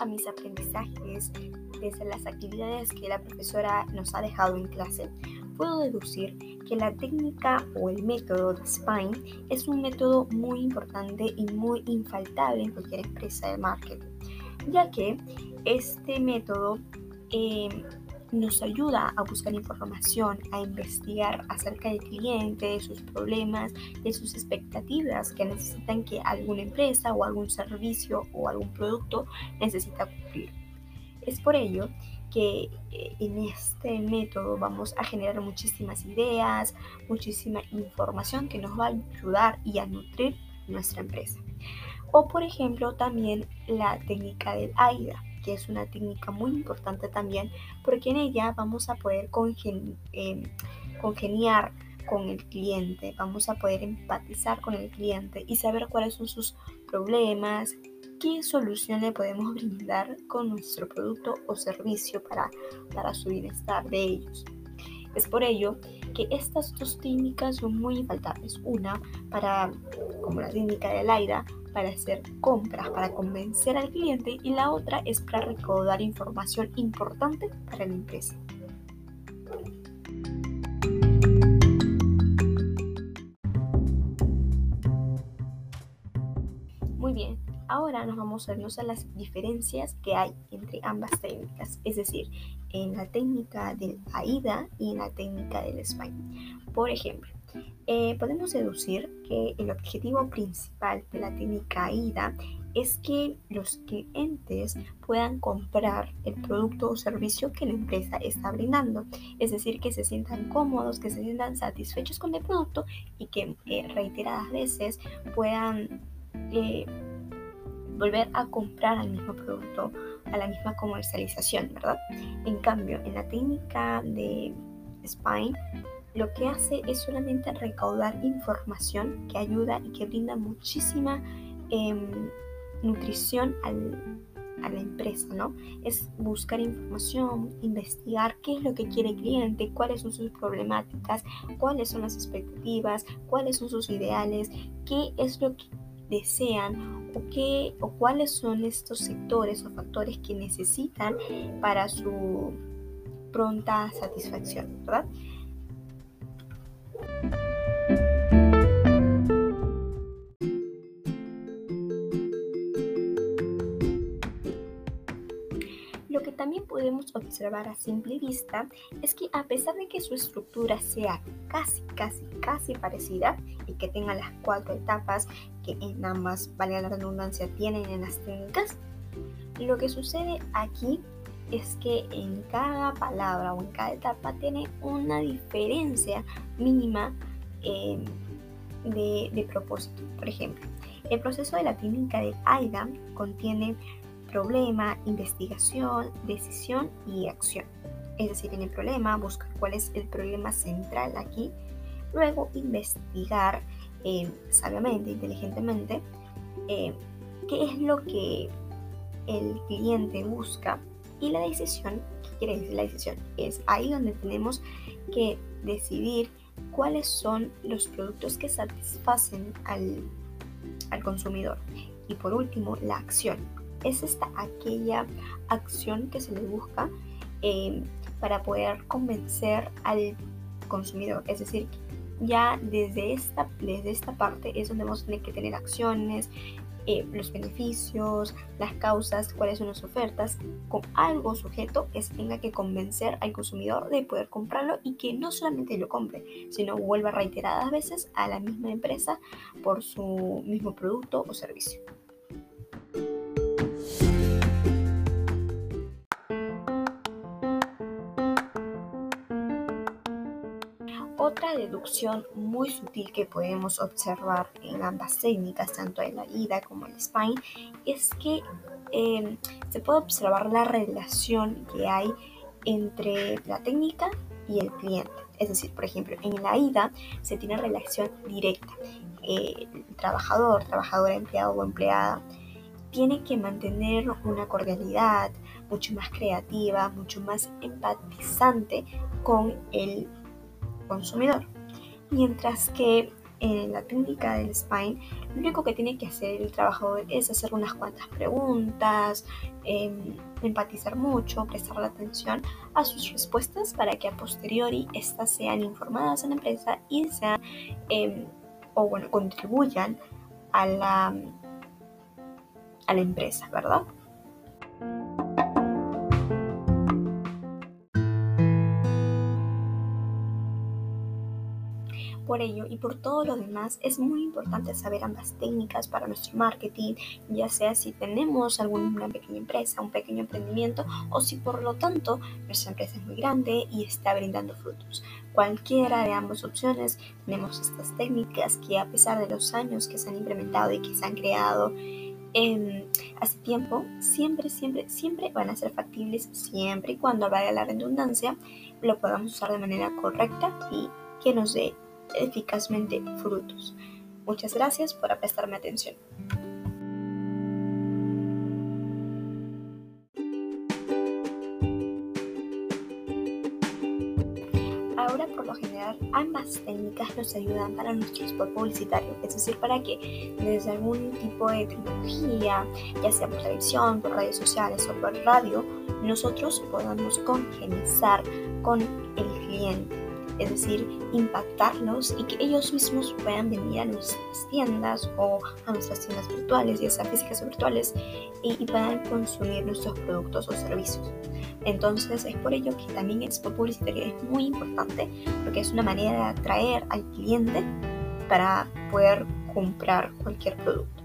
a mis aprendizajes desde las actividades que la profesora nos ha dejado en clase, puedo deducir que la técnica o el método de Spine es un método muy importante y muy infaltable en cualquier empresa de marketing, ya que este método eh, nos ayuda a buscar información, a investigar acerca del cliente, de sus problemas, de sus expectativas que necesitan que alguna empresa o algún servicio o algún producto necesita cumplir. Es por ello que eh, en este método vamos a generar muchísimas ideas, muchísima información que nos va a ayudar y a nutrir nuestra empresa. O por ejemplo también la técnica del AIDA que es una técnica muy importante también, porque en ella vamos a poder em, congeniar con el cliente, vamos a poder empatizar con el cliente y saber cuáles son sus problemas, qué solución le podemos brindar con nuestro producto o servicio para, para su bienestar de ellos. Es por ello que estas dos técnicas son muy infaltables. Una para, como la técnica del AIDA, para hacer compras, para convencer al cliente y la otra es para recaudar información importante para la empresa. Muy bien, ahora nos vamos a vernos a las diferencias que hay entre ambas técnicas, es decir, en la técnica del AIDA y en la técnica del SPINE. Por ejemplo, eh, podemos deducir que el objetivo principal de la técnica AIDA es que los clientes puedan comprar el producto o servicio que la empresa está brindando. Es decir, que se sientan cómodos, que se sientan satisfechos con el producto y que eh, reiteradas veces puedan eh, volver a comprar el mismo producto, a la misma comercialización, ¿verdad? En cambio, en la técnica de Spine, lo que hace es solamente recaudar información que ayuda y que brinda muchísima em, nutrición a la empresa, ¿no? Es buscar información, investigar qué es lo que quiere el cliente, cuáles son sus problemáticas, cuáles son las expectativas, cuáles son sus ideales, qué es lo que desean o, qué, o cuáles son estos sectores o factores que necesitan para su pronta satisfacción, ¿verdad? También podemos observar a simple vista es que a pesar de que su estructura sea casi, casi, casi parecida y que tenga las cuatro etapas que en ambas, vale la redundancia, tienen en las técnicas, lo que sucede aquí es que en cada palabra o en cada etapa tiene una diferencia mínima em, de, propósito. Por ejemplo, el proceso de la técnica de AIDA contiene problema, investigación, decisión y acción. Es decir, en el problema, buscar cuál es el problema central aquí, luego investigar em, sabiamente, inteligentemente, em, qué es lo que el cliente busca y la decisión, ¿qué quiere decir la decisión? Es ahí donde tenemos que decidir cuáles son los productos que satisfacen al, consumidor. Y por último, la acción. Es esta aquella acción que se le busca em, para poder convencer al consumidor. Es decir, ya desde esta, desde esta parte es donde vamos a tener que tener acciones, eh, los beneficios, las causas, cuáles son las ofertas, con algo sujeto es tenga que convencer al consumidor de poder comprarlo y que no solamente lo compre, sino vuelva reiteradas veces a la misma empresa por su mismo producto o servicio. Otra deducción muy sutil que podemos observar en ambas técnicas, tanto en la ida como en el spine, es que em, se puede observar la relación que hay entre la técnica y el cliente. Es decir, por ejemplo, en la ida se tiene relación directa. el trabajador, trabajadora, empleado o empleada tiene que mantener una cordialidad mucho más creativa, mucho más empatizante con el consumidor. Mientras que en la técnica del spine, lo único que tiene que hacer el trabajador es hacer unas cuantas preguntas, em, empatizar mucho, prestar atención a sus respuestas para que a posteriori estas sean informadas en la empresa y sean, em, o bueno, contribuyan a la, a la empresa, ¿verdad? Por ello y por todo lo demás, es muy importante saber ambas técnicas para nuestro marketing, ya sea si tenemos alguna pequeña empresa, un pequeño emprendimiento o si por lo tanto nuestra empresa es muy grande y está brindando frutos. Cualquiera de ambas opciones, tenemos estas técnicas que a pesar de los años que se han implementado y que se han creado, en hace tiempo, siempre, siempre, siempre van a ser factibles, siempre y cuando vaya la redundancia, lo podamos usar de manera correcta y que nos dé eficazmente frutos. Muchas gracias por prestarme atención. Ahora, por lo general, ambas técnicas nos ayudan para nuestro spot publicitario, es decir, para que desde algún tipo de tecnología, ya sea por televisión, por redes sociales o por radio, nosotros podamos congenizar con el cliente es decir, impactarlos y que ellos mismos puedan venir a nuestras tiendas o a nuestras tiendas virtuales, ya sea físicas o virtuales, y, puedan consumir nuestros productos o servicios. Entonces es por ello que también el spot publicitario es muy importante porque es una manera de atraer al cliente para poder comprar cualquier producto.